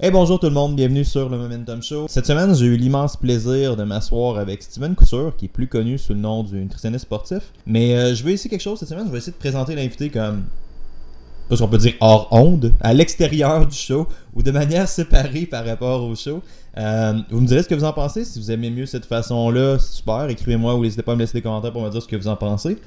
Hey bonjour tout le monde, bienvenue sur le Momentum Show. Cette semaine, j'ai eu l'immense plaisir de m'asseoir avec Steven Couture, qui est plus connu sous le nom du nutritionniste sportif. Mais euh, je vais essayer quelque chose cette semaine, je vais essayer de présenter l'invité comme pas ce qu'on peut dire hors onde, à l'extérieur du show ou de manière séparée par rapport au show. Euh, vous me direz ce que vous en pensez. Si vous aimez mieux cette façon-là, super. Écrivez-moi ou n'hésitez pas à me laisser des commentaires pour me dire ce que vous en pensez.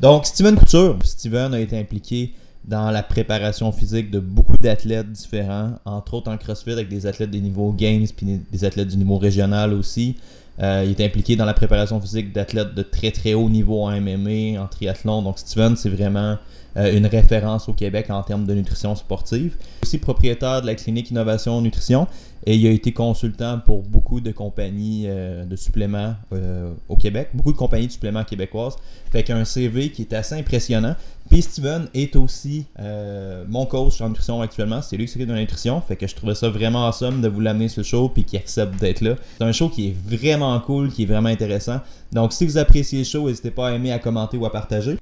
Donc, Steven Couture. Steven a été impliqué dans la préparation physique de beaucoup d'athlètes différents, entre autres en CrossFit avec des athlètes des niveaux Games puis des athlètes du niveau régional aussi. Euh, il est impliqué dans la préparation physique d'athlètes de très très haut niveau en MMA, en triathlon. Donc Steven, c'est vraiment euh, une référence au Québec en termes de nutrition sportive. Aussi propriétaire de la clinique Innovation Nutrition et il a été consultant pour beaucoup de compagnies euh, de suppléments euh, au Québec, beaucoup de compagnies de suppléments québécoises. Fait qu'un CV qui est assez impressionnant. Puis Steven est aussi mon coach en nutrition actuellement. C'est lui qui s'occupe de la nutrition. Fait que je trouvais ça vraiment awesome de vous l'amener sur le show puis qu'il accepte d'être là. C'est un show qui est vraiment cool, qui est vraiment intéressant. Donc si vous appréciez le show, n'hésitez pas à aimer, à commenter ou à partager.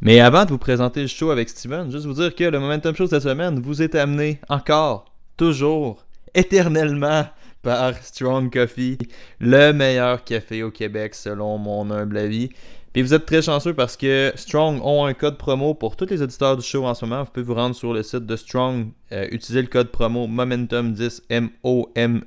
Mais avant de vous présenter le show avec Steven, juste vous dire que le Momentum Show cette semaine vous est amené encore, toujours, éternellement par Strong Coffee, le meilleur café au Québec selon mon humble avis. Puis vous êtes très chanceux parce que Strong ont un code promo pour tous les auditeurs du show en ce moment. Vous pouvez vous rendre sur le site de Strong, euh, utiliser le code promo Momentum10 M-O-M-E-N-T-U-M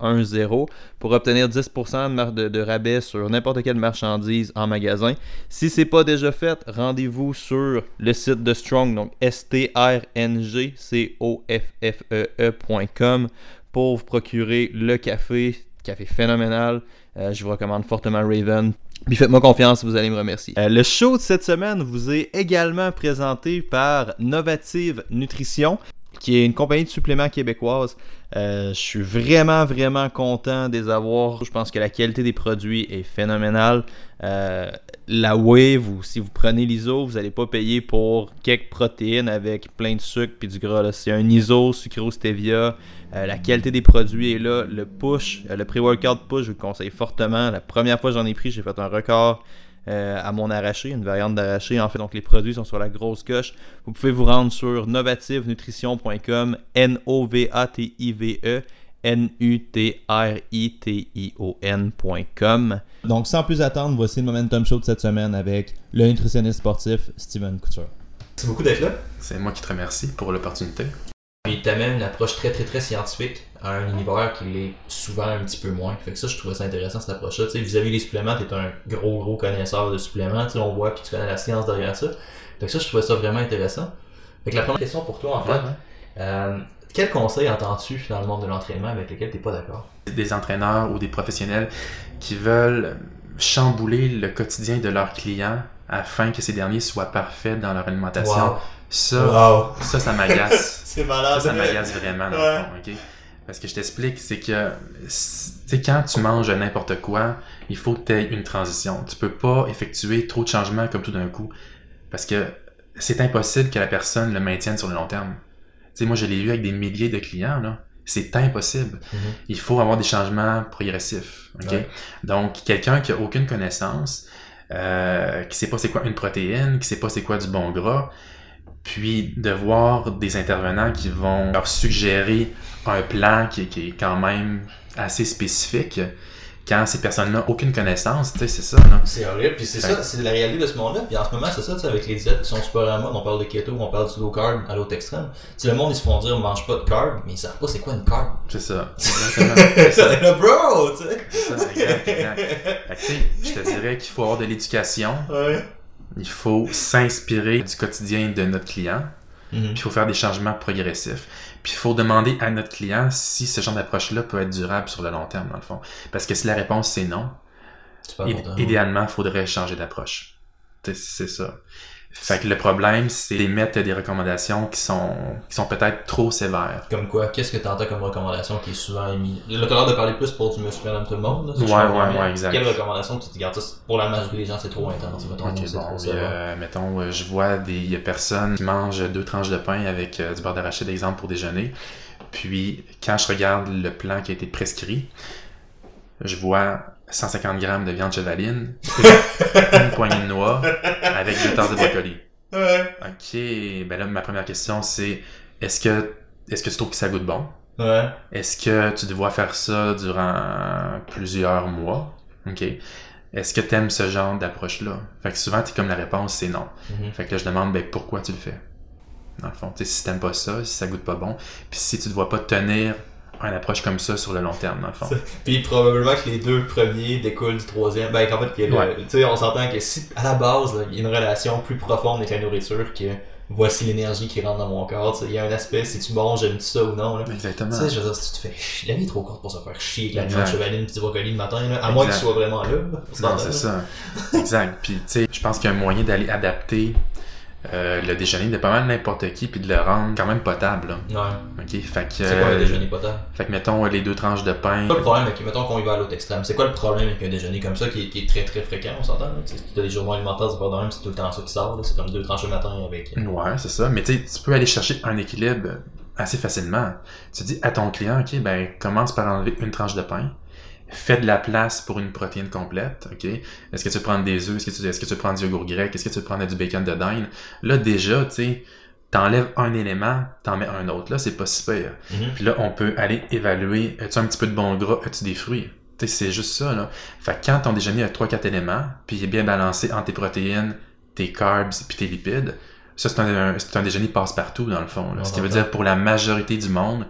1-0 pour obtenir 10% de, de, rabais sur n'importe quelle marchandise en magasin. Si c'est pas déjà fait, rendez-vous sur le site de Strong, donc S-T-R-N-G-C-O-F-F-E-E.com pour vous procurer le café, café phénoménal. Euh, je vous recommande fortement Raven. Puis faites-moi confiance, vous allez me remercier. Euh, le show de cette semaine vous est également présenté par Novative Nutrition qui est une compagnie de suppléments québécoise. Euh, je suis vraiment, vraiment content de les avoir. Je pense que la qualité des produits est phénoménale. Euh, la wave, ou si vous prenez l'ISO, vous n'allez pas payer pour quelques protéines avec plein de sucre et du gras. C'est un ISO, sucrose stevia. Euh, la qualité des produits est là. Le push, le pré-workout push, je vous le conseille fortement. La première fois que j'en ai pris, j'ai fait un record. Euh, à mon arraché, une variante d'arraché. En fait, donc les produits sont sur la grosse coche. Vous pouvez vous rendre sur novativenutrition.com, N-O-V-A-T-I-V-E. N-U-T-R-I-T-I-O-N.com. Donc, sans plus attendre, voici le Momentum Show de cette semaine avec le nutritionniste sportif Steven Couture. Merci beaucoup d'être là. C'est moi qui te remercie pour l'opportunité. Il t'amène une approche très très très scientifique à un univers qui l'est souvent un petit peu moins. Fait que ça, je trouvais ça intéressant cette approche-là. Tu sais, vis-à-vis des suppléments, t'es un gros gros connaisseur de suppléments. Tu sais, on voit puis tu connais la science derrière ça. Fait que ça, je trouvais ça vraiment intéressant. Fait que la première question pour toi, en fait, euh, quel conseil entends-tu dans le monde de l'entraînement avec lequel t'es pas d'accord? Des entraîneurs ou des professionnels qui veulent chambouler le quotidien de leurs clients afin que ces derniers soient parfaits dans leur alimentation. Ça, ça, ça m'agace. c'est malade. Ça, ça m'agace vraiment, dans le fond, ok? Parce que je t'explique, c'est que, tu sais, quand tu manges n'importe quoi, il faut que tu aies une transition. Tu peux pas effectuer trop de changements comme tout d'un coup. Parce que c'est impossible que la personne le maintienne sur le long terme. Tu sais, moi, je l'ai vu avec des milliers de clients, là. C'est impossible. Mm-hmm. Il faut avoir des changements progressifs. Donc, quelqu'un qui a aucune connaissance, euh, qui sait pas c'est quoi une protéine, qui sait pas c'est quoi du bon gras, puis de voir des intervenants qui vont leur suggérer un plan qui, qui est quand même assez spécifique quand ces personnes-là n'ont aucune connaissance, tu sais, c'est ça, non? C'est horrible, puis c'est ça, c'est la réalité de ce monde-là, puis en ce moment, c'est ça, tu sais, avec les diètes qui sont super à mode, on parle de keto, on parle du low carb à l'autre extrême. Tu sais, le monde, ils se font dire, mange pas de carb, mais ils savent pas c'est quoi une carb. C'est ça. c'est ça. là, bro, tu sais. C'est ça, exact, exact. Fait que, tu sais, je te dirais qu'il faut avoir de l'éducation. Ouais. Il faut s'inspirer du quotidien de notre client. Mhm. Puis il faut faire des changements progressifs. Puis il faut demander à notre client si ce genre d'approche-là peut être durable sur le long terme, dans le fond. Parce que si la réponse c'est non, idéalement, il faudrait changer d'approche. C'est ça. Fait que le problème, c'est d'émettre des recommandations qui sont, qui sont peut-être trop sévères. Comme quoi, qu'est-ce que t'entends comme recommandation qui est souvent émise? Là, t'as l'air de parler plus pour du monsieur, madame, tout le monde, là. si Ouais, ouais, ouais, exact. Quelle recommandation tu te regarde, ça, pour la majorité des gens, c'est trop intense, mettons, Ok, c'est bon, trop sévère. euh, mettons, euh, je vois des personnes qui mangent deux tranches de pain avec euh, du beurre d'arachide, exemple, pour déjeuner. Puis, quand je regarde le plan qui a été prescrit, je vois 150 grammes de viande chevaline, une poignée de noix avec deux tasses de brocoli. Ouais. Ok, ben là, ma première question, c'est est-ce que est-ce que tu trouves que ça goûte bon? Ouais. Est-ce que tu dois faire ça durant plusieurs mois? OK. Est-ce que tu aimes ce genre d'approche-là? Fait que souvent, t'es comme la réponse, c'est non. Mhm. Fait que là, je demande, ben, pourquoi tu le fais? Dans le fond, tu sais, si t'aimes pas ça, si ça goûte pas bon, puis si tu ne vois pas tenir une approche comme ça sur le long terme, dans le fond. Puis probablement que les deux premiers découlent du troisième. Ben, qu'en fait, Ouais. tu sais, on s'entend que si, à la base, il y a une relation plus profonde avec la nourriture que voici l'énergie qui rentre dans mon corps, il y a un aspect, si tu manges, j'aime ça ou non, là? Exactement. Tu sais, je veux dire, si tu te fais chier, la vie est trop courte pour se faire chier avec la viande chevaline du brocoli le matin, là, à moins que tu sois vraiment là. là, on Non, c'est ça. Exact. Puis, tu sais, je pense qu'il y a un moyen d'aller adapter euh, le déjeuner de pas mal n'importe qui, puis de le rendre quand même potable. Là. Ouais. OK? Fait que, C'est quoi un euh, déjeuner potable? fait que, mettons, les deux tranches de pain. C'est quoi le problème avec, mettons qu'on y va à l'autre extrême, c'est quoi le problème avec un déjeuner comme ça qui est, qui est très très fréquent, on s'entend? Si tu as des journaux alimentaires, c'est pas de même, c'est tout le temps ça qui sort, c'est comme deux tranches le matin avec. Ouais, c'est ça. Mais tu sais, tu peux aller chercher un équilibre assez facilement. Tu dis à ton client, OK, ben, commence par enlever une tranche de pain. Fais de la place pour une protéine complète, OK? Est-ce que tu prendre des œufs? Est-ce que tu, est-ce que tu prendre du yogourt grec? Est-ce que tu prendre du bacon de dinde? Là, déjà, tu sais, t'enlèves un élément, t'en mets un autre. Là, c'est pas si pire. Mhm. Puis là, on peut aller évaluer, as-tu un petit peu de bon gras? As-tu des fruits? C'est juste ça, là. Fait que quand ton déjeuner a 3-4 éléments, puis il est bien balancé entre tes protéines, tes carbs, puis tes lipides, ça, c'est un, c'est un déjeuner passe-partout, dans le fond. là. Ce qui veut dire, pour la majorité du monde,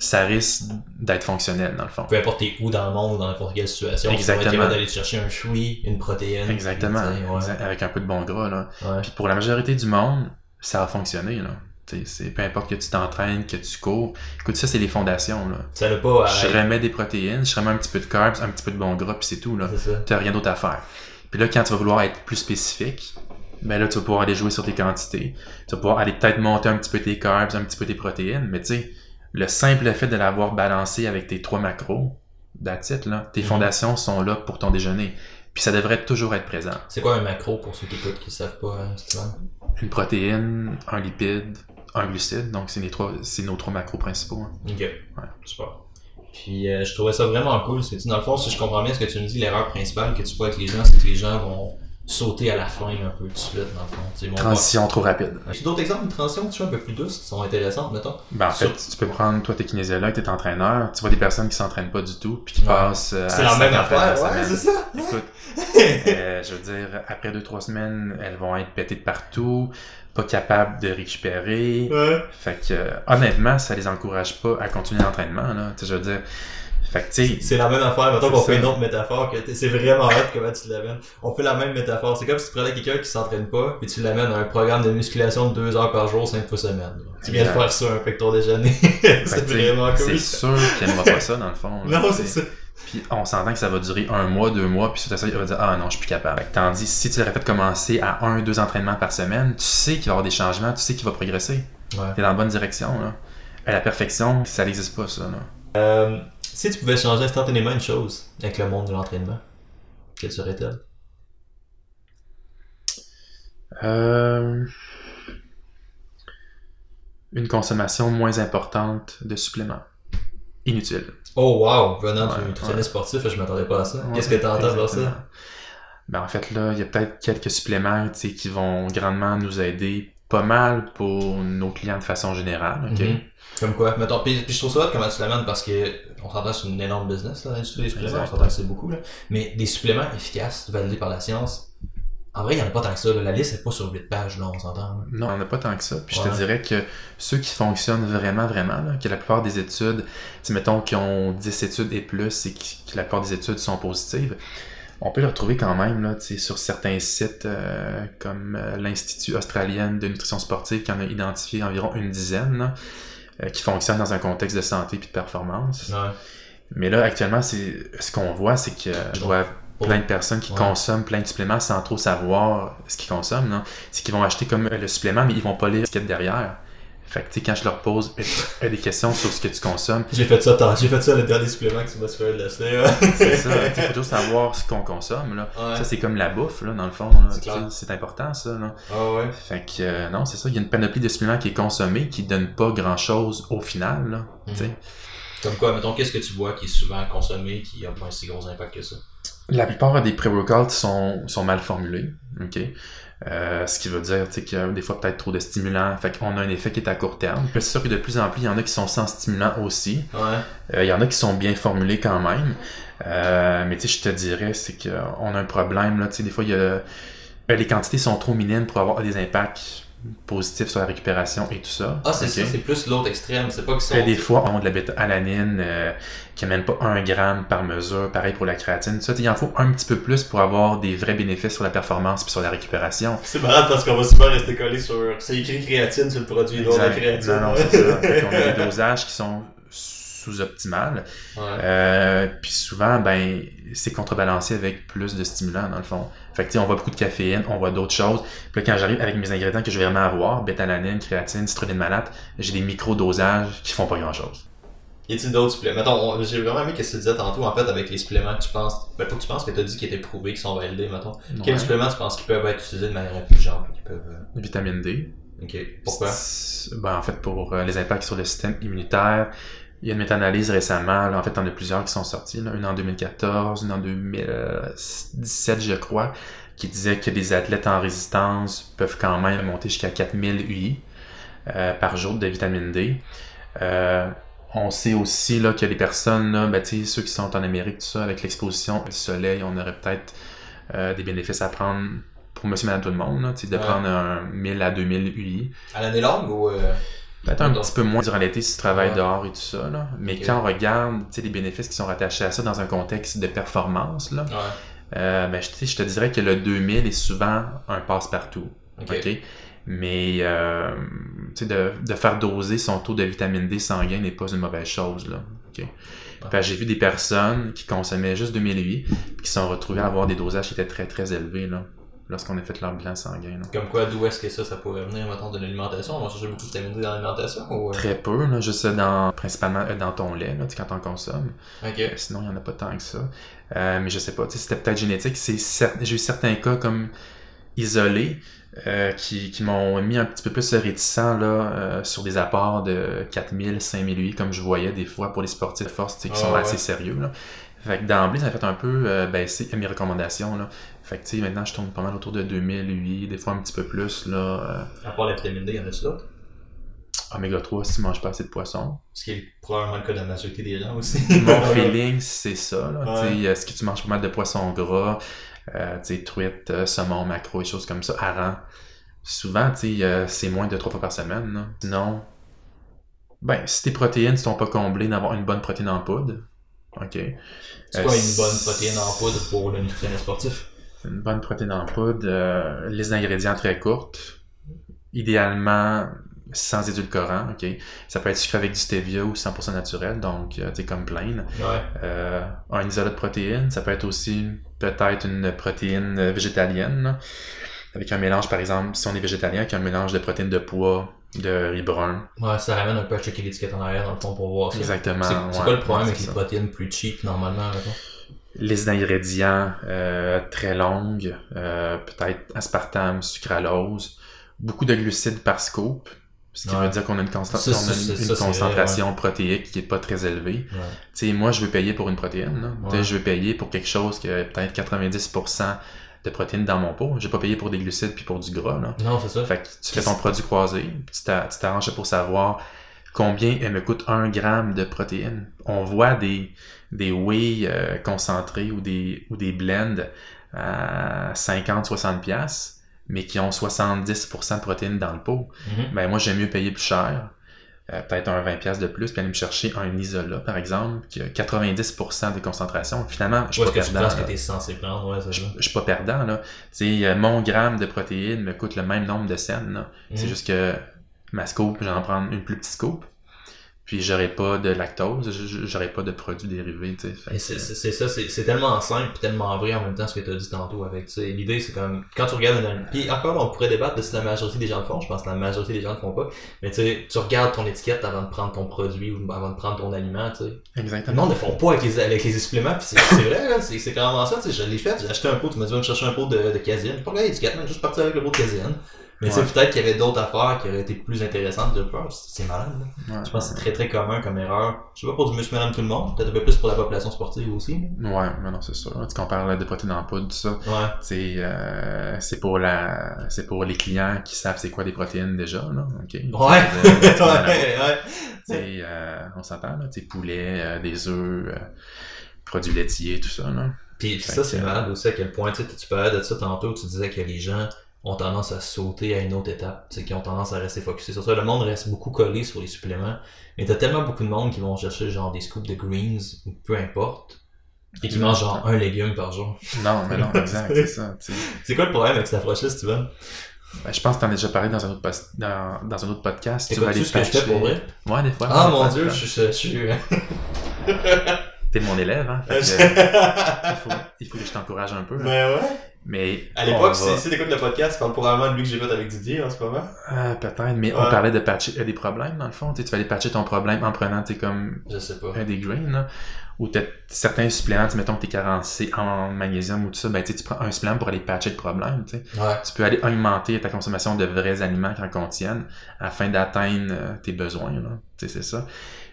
ça risque d'être fonctionnel, dans le fond. Peu importe où dans le monde, dans n'importe quelle situation, tu vas Exactement. d'aller chercher un fruit, une protéine. Exactement. tu ouais. Avec un peu de bon gras, là. Ouais. Puis pour la majorité du monde, ça a fonctionné, là. Tu c'est peu importe que tu t'entraînes, que tu cours. Écoute, ça, c'est les fondations, là. Ça pas Je remets des protéines, je remets un petit peu de carbs, un petit peu de bon gras, puis c'est tout, là. T'as rien d'autre à faire. Puis là, quand tu vas vouloir être plus spécifique, ben là, tu vas pouvoir aller jouer sur tes quantités. Tu vas pouvoir aller peut-être monter un petit peu tes carbs, un petit peu tes protéines, mais tu sais, le simple fait de l'avoir balancé avec tes trois macros, that's it, là. Tes Mhm. fondations sont là pour ton déjeuner. Puis ça devrait toujours être présent. C'est quoi un macro pour ceux qui écoutent qui savent pas, hein? Une protéine, un lipide, un glucide, donc c'est les trois, c'est nos trois macros principaux. hein. Ok. Ouais, super. Puis euh, je trouvais ça vraiment cool. C'est dans le fond, si je comprends bien ce que tu me dis, l'erreur principale que tu vois avec les gens, c'est que les gens vont sauter à la fin un peu tout de suite, dans le fond. Tu sais, Transition trop rapide. As-tu d'autres exemples de transition? Tu vois, un peu plus douces qui sont intéressantes, mettons? Ben, en fait, Sur- tu peux prendre, toi, t'es kinésiologue, t'es entraîneur, tu vois des personnes qui s'entraînent pas du tout, puis qui Ouais. passent. euh, C'est la même 50 affaire, ouais, c'est ça. Écoute, euh, je veux dire, après deux, trois semaines, elles vont être pétées de partout, pas capables de récupérer. Ouais. Fait que, euh, honnêtement, ça les encourage pas à continuer l'entraînement, là. Tu sais, je veux dire, fait que, C'est la même affaire. Mettons qu'on fait une autre métaphore. que C'est vraiment hot comment tu l'amènes. On fait la même métaphore. C'est comme si tu prenais quelqu'un qui s'entraîne pas, puis tu l'amènes à un programme de musculation de deux heures par jour, cinq fois semaine. Tu viens de faire ça, un fait ton déjeuner. c'est vraiment cool. c'est sûr qu'il aimera pas ça, dans le fond. là. Non, c'est ça. Puis on s'entend que ça va durer un mois, deux mois, puis suite à ça, il va dire Ah non, je suis plus capable. Tandis si tu l'aurais fait commencer à un, deux entraînements par semaine, tu sais qu'il va y avoir des changements, tu sais qu'il va progresser. Ouais. T'es dans la bonne direction. Là. À la perfection, ça n'existe pas, ça. Là. Euh, si tu pouvais changer instantanément une chose avec le monde de l'entraînement, quelle serait-elle? Euh, Une consommation moins importante de suppléments. Inutile. Oh wow, venant Ouais, du nutritionniste sportif, je m'attendais pas à ça. Ouais, Qu'est-ce que t'entends par exactement. ça? Ben, en fait, là, il y a peut-être quelques suppléments tu qui vont grandement nous aider pas mal pour nos clients de façon générale. ok? Mhm. Comme quoi? Mettons, puis, puis je trouve ça hot comment tu l'amènes parce que on s'entend c'est une énorme business, là, l'industrie des suppléments, on s'entend que c'est beaucoup, là. Mais des suppléments efficaces, validés par la science, en vrai, il y en a pas tant que ça, là. La liste est pas sur 8 pages, là, on s'entend. Non, on n'a pas tant que ça. Puis je te dirais que ceux qui fonctionnent vraiment, vraiment, là, que la plupart des études, mettons qui ont 10 études et plus et que la plupart des études sont positives, on peut les retrouver quand même là, sur certains sites euh, comme euh, l'Institut australien de nutrition sportive qui en a identifié environ une dizaine là, euh, qui fonctionnent dans un contexte de santé puis de performance. Ouais. Mais là, actuellement, c'est ce qu'on voit, c'est que je vois plein de personnes qui Ouais. consomment plein de suppléments sans trop savoir ce qu'ils consomment. C'est qu'ils vont acheter comme le supplément, mais ils vont pas lire ce qu'il y a derrière. Fait que, tu sais, quand je leur pose des questions sur ce que tu consommes, J'ai fait ça, j'ai fait ça le dernier supplément que tu m'as fait là. c'est ça. Il faut toujours savoir ce qu'on consomme. Là. Ouais. Ça, c'est comme la bouffe, là, dans le fond. C'est important, ça. Là. Ah ouais. Fait que, euh, non, c'est ça. Il y a une panoplie de suppléments qui est consommée qui donne pas grand-chose au final. Là, tu sais. Mhm. Comme quoi, mettons, qu'est-ce que tu vois qui est souvent consommé, qui a pas un si gros impact que ça? La plupart des pré-workouts sont, sont mal formulés. ok? Euh, ce qui veut dire tu sais, qu'il y a des fois peut-être trop de stimulants. Fait qu'on a un effet qui est à court terme. C'est sûr que de plus en plus, il y en a qui sont sans stimulants aussi. Ouais. Euh, il y en a qui sont bien formulés quand même. Euh, mais tu sais, je te dirais, c'est qu'on a un problème. Là, tu sais, des fois, il y a, euh, les quantités sont trop minimes pour avoir des impacts positifs sur la récupération et tout ça. Ah, c'est Ok? ça, c'est plus l'autre extrême. C'est pas qu'ils sont. Après, des fois, on a de la bêta-alanine euh, qui amène pas un gramme par mesure. Pareil pour la créatine. Ça, il en faut un petit peu plus pour avoir des vrais bénéfices sur la performance et sur la récupération. C'est marrant parce qu'on va souvent rester collé sur. C'est écrit créatine sur le produit, non la créatine. Non, non, c'est ça. Qu'on a des dosages qui sont sous-optimales. Ouais. Euh, puis souvent, ben, c'est contrebalancé avec plus de stimulants, dans le fond. Fait que, tu sais, on voit beaucoup de caféine, on voit d'autres choses. Puis là, quand j'arrive avec mes ingrédients que je vais vraiment avoir, bétalanine, créatine, citrulline malate, j'ai des micro-dosages qui font pas grand-chose. Y a-t-il d'autres suppléments? Mettons, on- j'ai vraiment aimé ce que tu disais tantôt, en fait, avec les suppléments que tu penses. Ben, pas que tu penses que tu as dit qu'ils étaient prouvés, qu'ils sont validés, mettons. Quels suppléments tu penses qu'ils peuvent être utilisés de manière intelligente peuvent. euh, Vitamine D. Ok. Pourquoi? Ben, en fait, pour euh, les impacts sur le système immunitaire, il y a une méta-analyse récemment. Là, en fait, il y en a plusieurs qui sont sorties. Là, une en 2014, une en 2017, je crois, qui disait que les athlètes en résistance peuvent quand même monter jusqu'à 4000 UI euh, par jour de vitamine D. Euh, on sait aussi là, que les personnes, là, ben, ceux qui sont en Amérique, tout ça, avec l'exposition au soleil, on aurait peut-être euh, des bénéfices à prendre pour monsieur, madame, tout le monde, là, de Ouais. prendre un 1000 à 2000 UI. À l'année longue ou. Peut-être un petit peu moins durant l'été si tu travailles Ouais. dehors et tout ça. Là. Mais quand on regarde les bénéfices qui sont rattachés à ça dans un contexte de performance, là, Ouais. euh, ben, je, te dirais que le 2000 est souvent un passe-partout. Mais euh, de, de faire doser son taux de vitamine D sanguin n'est pas une mauvaise chose. Là. J'ai vu des personnes qui consommaient juste 2008 puis qui sont retrouvées à avoir des dosages qui étaient très très élevés là, lorsqu'on a fait leur bilan sanguin. là. Comme quoi, d'où est-ce que ça, ça pourrait venir, mettons, de l'alimentation? On va chercher beaucoup de vitamine D dans l'alimentation ou. euh? Très peu, là, juste dans, principalement euh, dans ton lait, là, quand on consomme. Ok. Euh, Sinon, il n'y en a pas tant que ça. Euh, mais je sais pas, tu sais, c'était peut-être génétique. J'ai eu certains cas comme isolés euh, qui, qui m'ont mis un petit peu plus réticent là, euh, sur des apports de 4000, 5000 UI, comme je voyais des fois pour les sportifs de force qui Ah sont ouais. assez sérieux. Là. Fait que d'emblée, ça a fait un peu euh, baisser mes recommandations. Là. Fait que tu sais, maintenant, je tourne pas mal autour de 2000 UI, des fois un petit peu plus. Là, euh, À part la vitamine D, y en a-tu d'autres? Oméga 3 si tu manges pas assez de poisson. Ce qui est probablement le cas de la majorité des gens aussi. Mon feeling, c'est ça. Là. Ouais. Est-ce que tu manges pas mal de poissons gras, euh, tu sais, truite, euh, saumon, macro et choses comme ça, hareng? Souvent, euh, c'est moins de trois fois par semaine. là. Sinon, ben, si tes protéines ne sont pas comblées d'avoir une bonne protéine en poudre, ok. C'est Euh, quoi une bonne protéine en poudre pour le nutritionniste sportif? Une bonne protéine en poudre, euh, les ingrédients très courtes, idéalement sans édulcorant, ok. Ça peut être sucré avec du stevia ou 100% naturel, donc euh, tu sais, comme plain. Ouais. Euh, un isolat de protéines, ça peut être aussi peut-être une protéine euh, végétalienne, avec un mélange, par exemple, si on est végétalien, avec un mélange de protéines de pois, de riz brun. Ouais, ça ramène un peu à checker l'étiquette en arrière dans le fond pour voir. Exactement. C'est ouais, quoi le problème ouais, avec les protéines plus cheap normalement, mettons? Les ingrédients euh, très longues, euh, peut-être aspartame, sucralose, beaucoup de glucides par scoop, ce qui Ouais. veut dire qu'on a une, Ça, on a ça, une- c'est- une ça, c'est vrai, concentration protéique qui est pas très élevée. Ouais. Tu sais, moi, je veux payer pour une protéine. là. Je veux payer pour quelque chose qui a peut-être 90% de protéines dans mon pot. Je vais pas payer pour des glucides puis pour du gras. Là. Non, c'est ça. Fait que tu fais ton produit croisé, puis tu t'a- tu t'arranges pour savoir combien elle me coûte un gramme de protéines. On voit des, des whey euh, concentrés ou des, ou des blends à 50-60$, piastres, mais qui ont 70% de protéines dans le pot. Mhm. Ben moi, j'aime mieux payer plus cher, euh, peut-être un 20$ piastres de plus, puis aller me chercher un isola, par exemple, qui a 90% de concentration. Finalement, je suis pas que tu perdant. que là. t'es censé prendre? Ouais, c'est Je, suis pas perdant, là. Euh, mon gramme de protéines me coûte le même nombre de là. C'est Mhm. juste que ma scope, j'en prends une plus petite scope. Puis j'aurai pas de lactose, j- j'aurai pas de produits dérivés, tu sais. C'est ça, c'est tellement simple et tellement vrai en même temps ce que tu as dit tantôt avec tu sais, L'idée c'est comme quand tu regardes une Puis encore on pourrait débattre de si la majorité des gens le font, je pense que la majorité des gens le font pas. Mais tu sais, tu regardes ton étiquette avant de prendre ton produit ou avant de prendre ton aliment, tu sais. Exactement. monde ne font pas avec les, avec les suppléments, puis c'est vrai, là, c'est carrément ça, tu sais, je l'ai fait, j'ai acheté un pot, tu m'as dit va me chercher un pot de, de caséine, j'ai pas regardé l'étiquette, mais juste parti avec le pot de caséine. Mais tu sais, peut-être qu'il y avait d'autres affaires qui auraient été plus intéressantes de faire. C'est malade, là. Ouais, Je pense que c'est très très commun comme erreur. Je sais pas pour du monsieur madame tout le monde, peut-être un peu plus pour la population sportive aussi. Ouais, mais non, c'est sûr. Tu compares de protéines en poudre, tout ça. Ouais. C'est euh, c'est pour la c'est pour les clients qui savent c'est quoi des protéines déjà là Ouais. Ouais, ouais. euh, on s'entend là tu poulet euh, des œufs euh, produits laitiers tout ça là Puis ça, c'est malade aussi à quel point, tu parlais de ça tantôt, tu disais que les gens ont tendance à sauter à une autre étape, tu sais, qui ont tendance à rester focusés sur ça. Le monde reste beaucoup collé sur les suppléments, mais t'as tellement beaucoup de monde qui vont chercher genre des scoops de greens, ou peu importe, et qui mangent genre un légume par jour. non mais non exact c'est ça tu. C'est quoi le problème avec cette approche-là, Steven? Ben, je pense que t'en as déjà parlé dans un autre dans, dans un autre podcast C'est quoi aller ce que je fais pour vrai? ouais des fois Ah mon dieu, je suis... Je suis... t'es mon élève hein fait que, il, faut, il faut que je t'encourage un peu là. Mais ouais. Mais À l'époque, va- si t'écoutes le podcast, tu parles probablement de lui que j'ai fait avec Didier en ce moment. Ah, peut-être, mais Ouais. on parlait de patcher euh, des problèmes, dans le fond. Tu sais, tu vas aller patcher ton problème en prenant, sais, comme Je sais pas. un des greens, là. Ou t'as certains suppléments, mettons que t'es carencé en magnésium ou tout ça, ben, tu sais, tu prends un supplément pour aller patcher le problème, tu sais. Ouais. Tu peux aller augmenter ta consommation de vrais aliments qui en contiennent afin d'atteindre euh, tes besoins, là. C'est ça.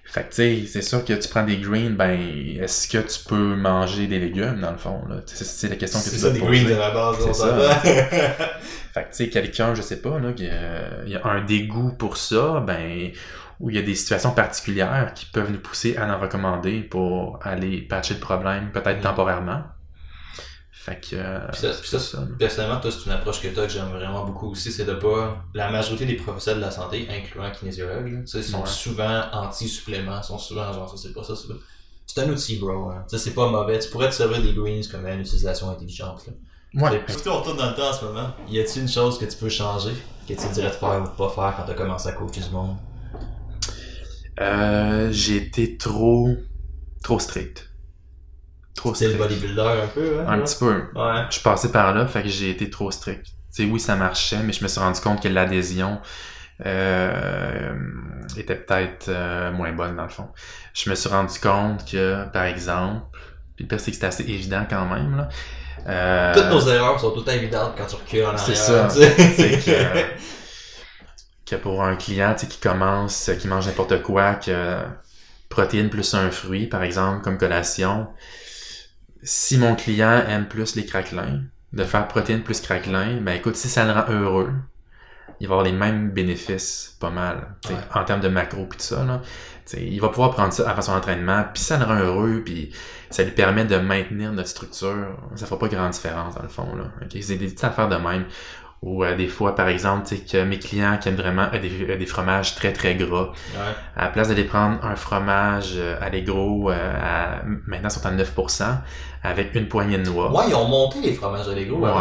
Fait que, tu sais, c'est sûr que tu prends des greens, ben, est-ce que tu peux manger des légumes, dans le fond, là? C'est c'est la question que C'est tu ça dois des te poser. greens à la base, C'est ça. Fait que, tu sais, quelqu'un, je sais pas, là, qui, euh, il y a un dégoût pour ça, ben, ou il y a des situations particulières qui peuvent nous pousser à en recommander pour aller patcher le problème, peut-être Mm. temporairement. Fait que, euh, Puis ça- puis ça, c'est ça. là. Personnellement, toi, c'est une approche que tu que j'aime vraiment beaucoup aussi, c'est de pas. La majorité des professionnels de la santé, incluant kinésiologues, sais, sont Ouais. souvent anti-suppléments, sont souvent genre ça, c'est pas ça, c'est pas. C'est un outil, bro. Hein. C'est pas mauvais. Tu pourrais te servir des greens comme une utilisation intelligente. Là. Ouais. Puis, on retourne dans le temps en ce moment. Y a-t-il une chose que tu peux changer, que tu dirais de faire ou de pas faire quand t'as commencé à coacher du monde? Euh, j'ai été trop, trop strict. Trop C'est le strict. bodybuilder un peu, hein? Un là? petit peu. Ouais. Je suis passé par là, fait que j'ai été trop strict. Tu sais, oui, ça marchait, mais je me suis rendu compte que l'adhésion euh, était peut-être euh, moins bonne dans le fond. Je me suis rendu compte que, par exemple, puis le pire, c'est que c'était assez évident quand même, là. Euh, Toutes nos erreurs sont tout le temps évidentes quand tu recules en arrière. C'est ça. tu sais. c'est que, que pour un client tu sais, qui commence, qui mange n'importe quoi, que protéines plus un fruit, par exemple, comme collation, si mon client aime plus les craquelins, de faire protéines plus craquelins, ben écoute, si ça le rend heureux, il va avoir les mêmes bénéfices, pas mal, Ouais. en termes de macro puis tout ça, là. Il va pouvoir prendre ça avant son entraînement, puis ça le rend heureux, puis ça lui permet de maintenir notre structure. Ça fera pas grande différence dans le fond. Là. C'est des petites affaires de même. Ou euh, des fois, par exemple, tu sais, que mes clients qui aiment vraiment euh, des, euh, des fromages très très gras, Ouais. à la place d'aller prendre un fromage allégro, euh, à, maintenant ils sont à 9%, avec une poignée de noix. Ouais, ils ont monté les fromages. Avant,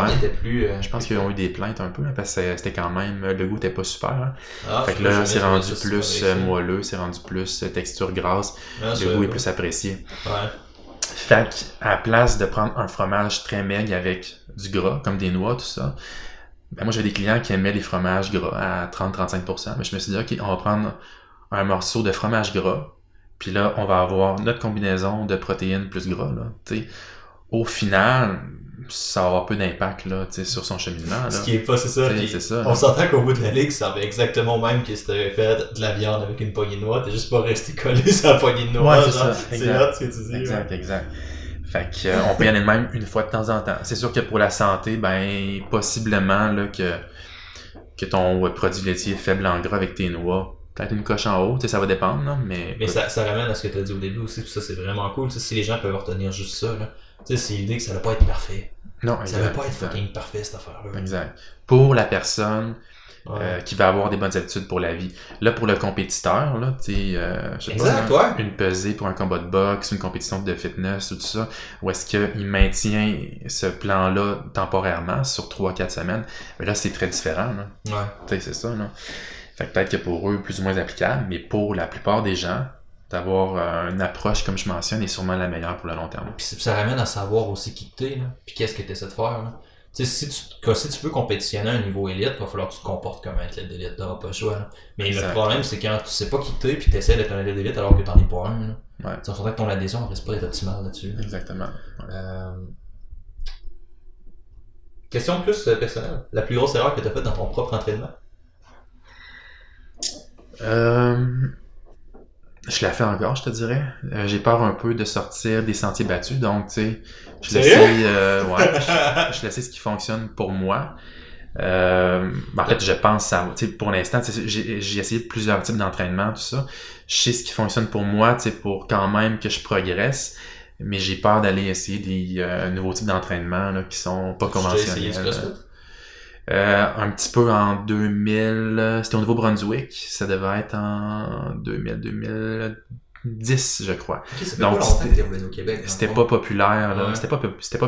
Ouais. ils étaient plus. Je pense qu'ils ont eu des plaintes un peu, là, parce que c'était quand même, le goût était pas super. hein. Ah, fait que là, c'est rendu plus moelleux, c'est rendu plus texture grasse, Ah, le goût est plus apprécié. Ouais. Fait qu'à la place de prendre un fromage très maigre avec du gras, comme des noix, tout ça, ben moi j'avais des clients qui aimaient les fromages gras à 30-35%. Mais je me suis dit, OK, on va prendre un morceau de fromage gras, puis là, on va avoir notre combinaison de protéines plus gras. Là. Au final, ça va avoir peu d'impact là, sur son cheminement. Là. Ce qui est pas, c'est ça. C'est ça. On s'entend qu'au bout de la ligue, ça avait exactement même que si t'avais fait de la viande avec une poignée de noix, t'es juste pas resté collé sur la poignée de noix. Ouais, c'est là ce que tu dis. Exact, exact. Fait que, euh, on peut y aller de même une fois de temps en temps. C'est sûr que pour la santé, ben, possiblement, là, que, que ton produit laitier est faible en gras avec tes noix, peut-être une coche en haut, tu sais, ça va dépendre, là, mais. Mais ça, ça ramène à ce que tu as dit au début aussi, puis ça c'est vraiment cool. Si les gens peuvent retenir juste ça, là. Tu sais, c'est l'idée que ça va pas être parfait. non, Ça va exact, pas être exact. fucking parfait cette affaire-là. Exact. Pour la personne Ouais. euh, qui va avoir des bonnes habitudes pour la vie. Là, pour le compétiteur, là, tu sais, euh, je sais Exact, pas, ouais. une pesée pour un combat de boxe, une compétition de fitness ou tout ça, ou est-ce qu'il maintient ce plan-là temporairement sur 3-4 semaines? Mais là, c'est très différent, là. Ouais. Tu sais, c'est ça, là. Fait que peut-être que pour eux, plus ou moins applicable, mais pour la plupart des gens, d'avoir euh, une approche, comme je mentionne, est sûrement la meilleure pour le long terme. Puis ça ramène à savoir aussi qui t'es, là. Puis qu'est-ce que tu essaies de faire, là. Si tu, si tu veux compétitionner à un niveau élite, il va falloir que tu te comportes comme un athlète d'élite, t'auras pas le choix, là. Mais le problème, c'est quand tu sais pas qui t'es, puis t'essaies d'être un athlète d'élite alors que t'en es pas un, là. Ouais. Tu que ton adhésion, elle risque pas d'être optimale là-dessus. Exactement. Ouais. Euh, Question plus euh, personnelle. La plus grosse erreur que tu as faite dans ton propre entraînement? Euh, je la fais encore, je te dirais. Euh, j'ai peur un peu de sortir des sentiers battus, donc tu sais, je l'essaye, euh, ouais, je, je l'essaie ce qui fonctionne pour moi. Euh, ben, en fait, je pense à, tu sais, pour l'instant, tu sais, j'ai j'ai essayé plusieurs types d'entraînement, tout ça. Je sais ce qui fonctionne pour moi, tu sais, pour quand même que je progresse. Mais j'ai peur d'aller essayer des euh, nouveaux types d'entraînement là, qui sont pas essayé conventionnels. du CrossFit? Euh, un petit peu en 2000, euh, c'était au Nouveau-Brunswick, ça devait être en 2000, 2010, je crois. Donc, c'était- pas populaire, là. Ouais. C'était pas,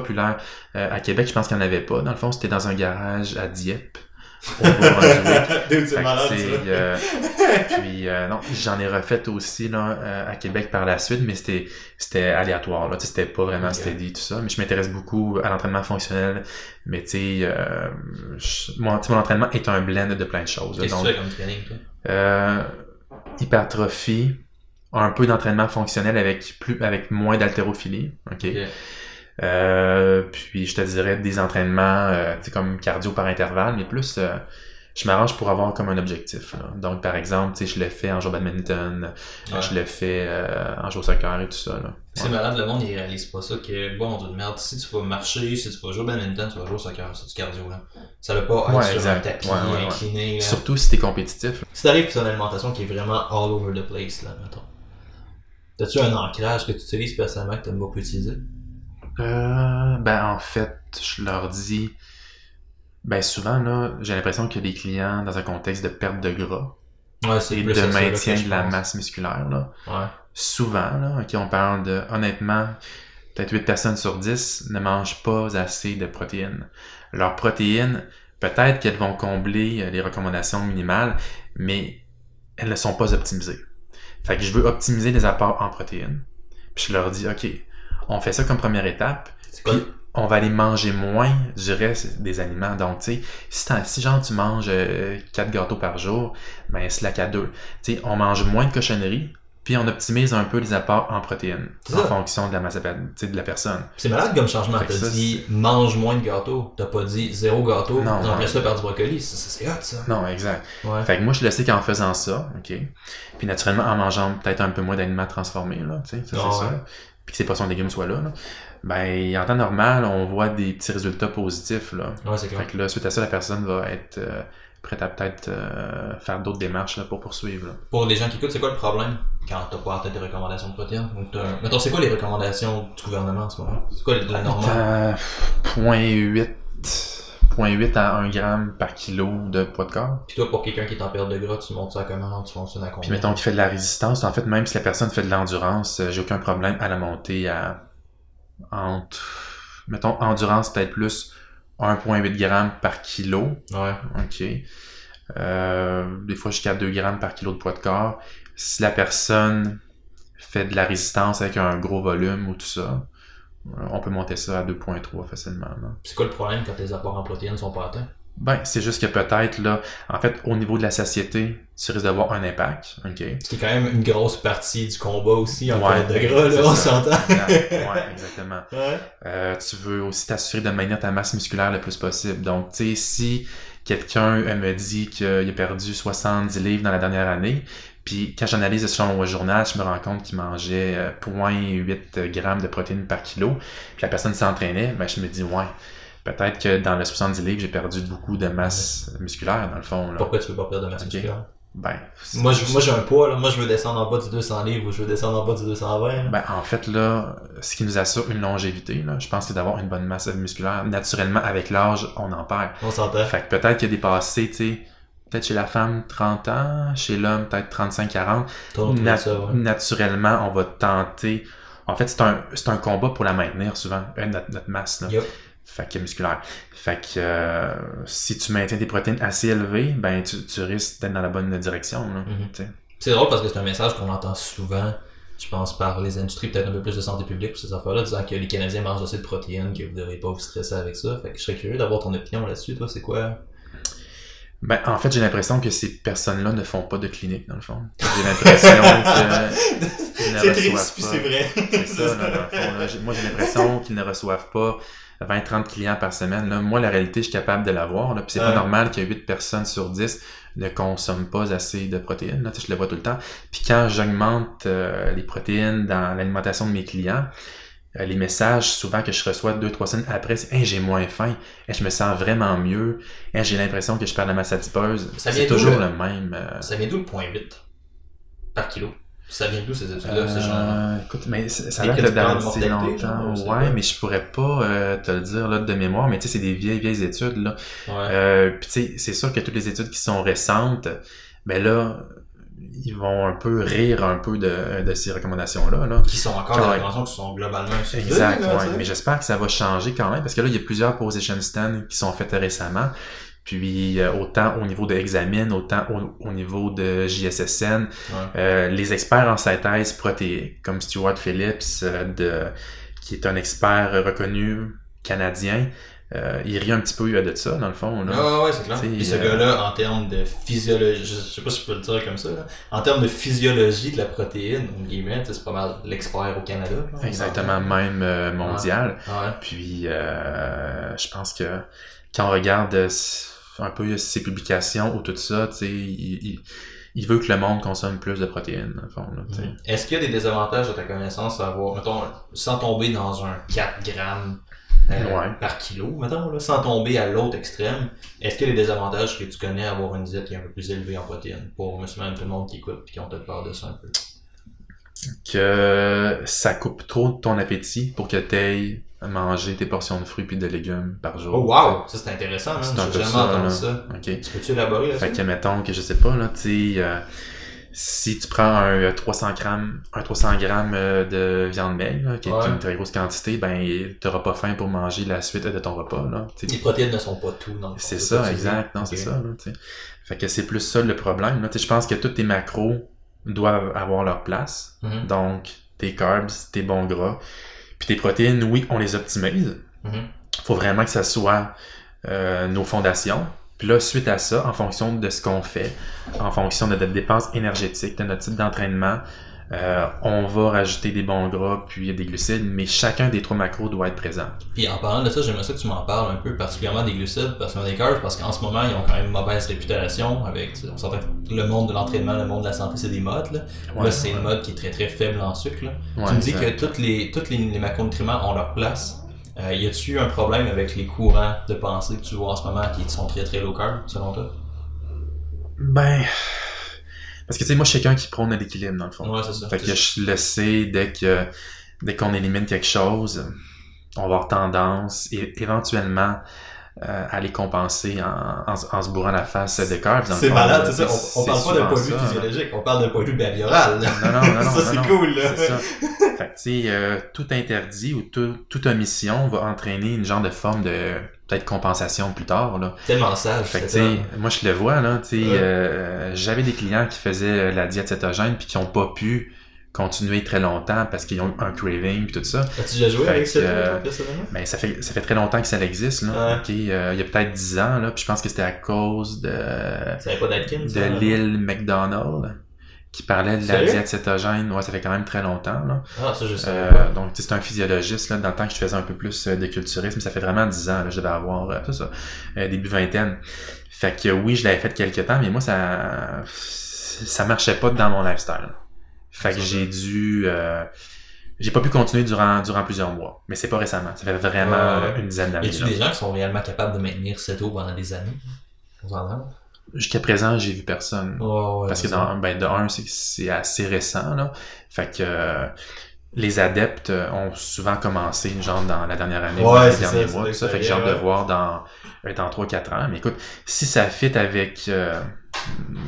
populaire. Euh, à Québec, je pense qu'il n'y en avait pas. Dans le fond, c'était dans un garage à Dieppe. Dude, c'est malade, euh, puis euh, non, j'en ai refait aussi là, euh, à Québec par la suite, mais c'était c'était aléatoire. Là, c'était pas vraiment steady tout ça. Mais je m'intéresse beaucoup à l'entraînement fonctionnel. Mais tu sais, mon, mon entraînement est un blend de plein de choses. Qu'est-ce que tu comme training, toi? hypertrophie, un peu d'entraînement fonctionnel avec plus avec moins d'haltérophilie. ok? Ok. Euh, puis je te dirais des entraînements euh, tu sais, comme cardio par intervalle, mais plus euh, je m'arrange pour avoir comme un objectif. là. Donc par exemple, tu sais, je le fais en jeu de badminton, Ouais. je le fais en jeu soccer et tout ça. Là. C'est Ouais. malade, le monde, il réalise pas ça, que, bon, on dit, merde, si tu vas marcher, si tu vas jouer au badminton, tu vas jouer au soccer, c'est du cardio, là. Ça va pas être Ouais, sur exact. un tapis, Ouais, incliné, là. Surtout si t'es compétitif. Si t'arrives t'as une alimentation qui est vraiment all over the place, là, mettons. T'as-tu un ancrage que tu utilises personnellement que t'aimes beaucoup utiliser? Euh, ben en fait, je leur dis ben souvent là, j'ai l'impression que les clients dans un contexte de perte de gras Ouais, et de maintien de la pense. masse musculaire là, Ouais. souvent, là, ok, on parle de, honnêtement, peut-être 8 personnes sur 10 ne mangent pas assez de protéines. Leurs protéines, peut-être qu'elles vont combler euh, les recommandations minimales, mais elles ne sont pas optimisées. Fait que je veux optimiser les apports en protéines. Puis je leur dis, OK, on fait ça comme première étape, puis on va aller manger moins du reste des aliments. Donc, tu sais, si, si genre tu manges 4 gâteaux par jour, ben slack à 2. Tu sais, on mange moins de cochonneries, puis on optimise un peu les apports en protéines en ça. fonction de la masse de la personne. C'est malade comme changement. T'as ça, dit mange moins de gâteaux. T'as pas dit zéro gâteau. Non, remplace ça par du brocoli. Ça, ça, c'est hot, ça. Non, exact. Ouais. Fait que moi, je le sais qu'en faisant ça, OK, puis naturellement en mangeant peut-être un peu moins d'aliments transformés, là, tu sais, ça Ah c'est ouais. sûr, puis que ces poissons et légumes soient là, là, ben, en temps normal, on voit des petits résultats positifs, là. Ouais, c'est clair. Fait que là, suite à ça, la personne va être euh, prête à peut-être euh, faire d'autres démarches là, pour poursuivre. là. Pour les gens qui écoutent, c'est quoi le problème quand t'as pas atteint tes recommandations de protéines? Mettons, c'est quoi les recommandations du gouvernement en ce moment? C'est quoi la normale? Euh, 0.8 0.8 à 1 gramme par kilo de poids de corps. Puis toi, pour quelqu'un qui est en perte de gras, tu montes ça à comment? Tu fonctionnes à Puis combien? mettons qu'il fait de la résistance, en fait, même si la personne fait de l'endurance, euh, j'ai aucun problème à la monter à entre mettons endurance peut-être plus 1.8 grammes par kilo. Ouais. OK. Euh, des fois jusqu'à 2 grammes par kilo de poids de corps. Si la personne fait de la résistance avec un gros volume ou tout ça, on peut monter ça à 2.3 facilement. là. C'est quoi le problème quand tes apports en protéines sont pas atteints? Ben, c'est juste que peut-être, là, en fait, au niveau de la satiété, tu risques d'avoir un impact. OK? Ce qui est quand même une grosse partie du combat aussi en Ouais, de gras, là, on s'entend. Ouais, exactement. Ouais. Euh, tu veux aussi t'assurer de maintenir ta masse musculaire le plus possible. Donc, tu sais, si quelqu'un euh, me dit qu'il a perdu 70 livres dans la dernière année, puis quand j'analyse son journal, je me rends compte qu'il mangeait euh, 0.8 grammes de protéines par kilo, puis la personne s'entraînait, ben je me dis, ouais, peut-être que dans le 70 livres, j'ai perdu beaucoup de masse musculaire, dans le fond. Là. Pourquoi tu veux pas perdre de masse musculaire? Ben, Moi, je- moi, j'ai un poids, là. Moi, je veux descendre en bas du 200 livres ou je veux descendre en bas du 220. là. Ben, en fait, là, ce qui nous assure une longévité, là, je pense, c'est d'avoir une bonne masse musculaire. Naturellement, avec l'âge, on en perd. On s'entend. Fait que peut-être qu'il y a dépassé, tu sais, peut-être chez la femme 30 ans, chez l'homme peut-être 35-40. Toi, on trouve Nat- ça, ouais. Naturellement, on va tenter. En fait, c'est un, un combat pour la maintenir souvent, euh, notre, notre masse. Là. Fait que musculaire. Fait que euh, si tu maintiens des protéines assez élevées, ben tu, tu risques d'être dans la bonne direction. Mhm. sais. C'est drôle parce que c'est un message qu'on entend souvent, je pense, par les industries, peut-être un peu plus de santé publique pour ces affaires-là, disant que les Canadiens mangent assez de protéines, que vous ne devrez pas vous stresser avec ça. Fait que je serais curieux d'avoir ton opinion là-dessus. Toi, c'est quoi? Ben, en fait, j'ai l'impression que ces personnes-là ne font pas de clinique, dans le fond. J'ai l'impression que. c'est reçoivent triste, puis pas. c'est vrai. C'est ça, là, dans le fond, là. Moi, j'ai l'impression qu'ils ne reçoivent pas 20-30 clients par semaine, là, moi, la réalité, je suis capable de l'avoir. Puis c'est pas normal que 8 personnes sur 10 ne consomment pas assez de protéines. Là, Tu sais, je le vois tout le temps. Puis quand j'augmente euh, les protéines dans l'alimentation de mes clients, les messages souvent que je reçois deux, trois semaines après, c'est hey, j'ai moins faim, Hey, je me sens vraiment mieux, Hey, j'ai l'impression que je perds la masse adipeuse. Ça C'est toujours le- le même. euh, Ça vient d'où le point 8 par kilo? Ça vient d'où ces études-là? Genre... Euh, écoute, mais ça date d'assez genre, longtemps. sais Ouais, mais je pourrais pas euh, te le dire là, de mémoire, mais tu sais, c'est des vieilles, vieilles études. Là. Ouais. Euh, Puis tu sais, c'est sûr que toutes les études qui sont récentes, ben là, ils vont un peu rire un peu de, de ces recommandations-là. Là. Qui sont encore des recommandations qui sont globalement. Exact, là, ouais. Mais j'espère que ça va changer quand même, parce que là, il y a plusieurs position stands qui sont faites récemment. Puis euh, autant au niveau de Examine, autant au, au niveau de JSSN, Ouais. euh, les experts en synthèse protéique, comme Stuart Phillips, euh, de, qui est un expert reconnu canadien, euh, il rit un petit peu de ça, dans le fond. Là. Ouais, ouais, c'est clair. Puis ce euh, gars-là, en termes de physiologie, je sais pas si je peux le dire comme ça, là, en termes de physiologie de la protéine, c'est pas mal l'expert au Canada. là, Exactement, même euh, mondial. Ouais. Puis, euh, je pense que quand on regarde euh, un peu ses publications ou tout ça, tu sais, il, il, il veut que le monde consomme plus de protéines, dans le fond. Est-ce qu'il y a des désavantages à ta connaissance à avoir, mettons, sans tomber dans un 4 grammes Ouais. par kilo, mettons, là, sans tomber à l'autre extrême, est-ce qu'il y a des désavantages que tu connais à avoir une diète qui est un peu plus élevée en protéines pour monsieur, tout le monde qui écoute et qui ont peut-être peur de ça un peu? Que ça coupe trop de ton appétit pour que tu ailles manger tes portions de fruits puis de légumes par jour. Oh wow! Ça c'est intéressant, hein? C'est un J'ai peu jamais ça, entendu ça. Tu peux-tu élaborer là-dessus? Fait que mettons que je sais pas là, tu sais, euh, si tu prends un euh, 300 grammes, un 300 grammes euh, de viande maigre, qui est Ouais. une très grosse quantité, ben t'auras pas faim pour manger la suite de ton repas là. Les protéines ne sont pas tout C'est ça, exact. Non, c'est ça. Là, fait que c'est plus ça le problème. Là. Je pense que tous tes macros doivent avoir leur place. Mhm. Donc, tes carbs, tes bons gras. Puis tes protéines, oui, on les optimise. Mhm. faut vraiment que ça soit euh, nos fondations. Puis là, suite à ça, en fonction de ce qu'on fait, en fonction de notre dépense énergétique, de notre type d'entraînement, euh, on va rajouter des bons gras puis des glucides, mais chacun des trois macros doit être présent. Puis en parlant de ça, j'aimerais ça que tu m'en parles un peu, particulièrement des glucides, parce qu'on des carbs, parce qu'en ce moment, ils ont quand même une mauvaise réputation avec, on s'entend que le monde de l'entraînement, le monde de la santé, c'est des modes, là. Ouais, là, c'est ouais. une mode qui est très très faible en sucre, là. Ouais, tu me dis exact. que toutes les, toutes les, les macronutriments ont leur place. Euh, y a-tu un problème avec les courants de pensée que tu vois en ce moment qui sont très très low carb, selon toi? Ben, parce que tu sais, moi, je suis quelqu'un qui prône l'équilibre, dans le fond. Ouais, c'est ça. Fait que je le sais, dès que dès qu'on élimine quelque chose, on va avoir tendance, et éventuellement, euh, à les compenser en, en, se- en se bourrant la face de le C'est malade, c'est ça. On, on parle pas d'un point de vue physiologique, on parle d'un point de vue behavioral. Non, non, non, non. Ça, c'est cool, là. Ça. Fait que, tu sais, euh, tout interdit ou tout, toute omission va entraîner une genre de forme de peut-être compensation plus tard, là. Tellement sage. Fait que, moi, je le vois, là, tu sais, Ouais. euh, j'avais des clients qui faisaient la diète cétogène puis qui ont pas pu continuer très longtemps parce qu'ils ont un craving puis tout ça. As-tu déjà joué Fait avec que, ça, euh, personnellement? Ben, ça fait, ça fait très longtemps que ça existe, là. Ouais. OK, euh, il y a peut-être 10 ans, là, puis je pense que c'était à cause de, Ça pas de ça? Lil McDonald qui parlait de la diète cétogène. Ouais, ça fait quand même très longtemps, là. Ah, ça, je sais Euh, donc, tu sais, c'est un physiologiste, là, dans le temps que je faisais un peu plus euh, de culturisme, ça fait vraiment 10 ans, là, je devais avoir, euh, ça, euh, début vingtaine. Fait que oui, je l'avais fait quelques temps, mais moi, ça, ça marchait pas dans mon lifestyle. Fait que j'ai dû, euh, j'ai pas pu continuer durant, durant plusieurs mois. Mais c'est pas récemment. Ça fait vraiment euh, une dizaine Y d'années. a-tu là. des gens qui sont réellement capables de maintenir cette eau pendant des années? Jusqu'à présent, j'ai vu personne. Ouais, ouais. Parce que dans, ben, de un, c'est assez récent, là. Fait que euh, les adeptes euh, ont souvent commencé, genre, dans la dernière année, Ouais, dans les derniers ça, mois, ça. Fait que j'ai hâte de voir dans, dans 3-4 ans. Mais écoute, si ça fit avec euh,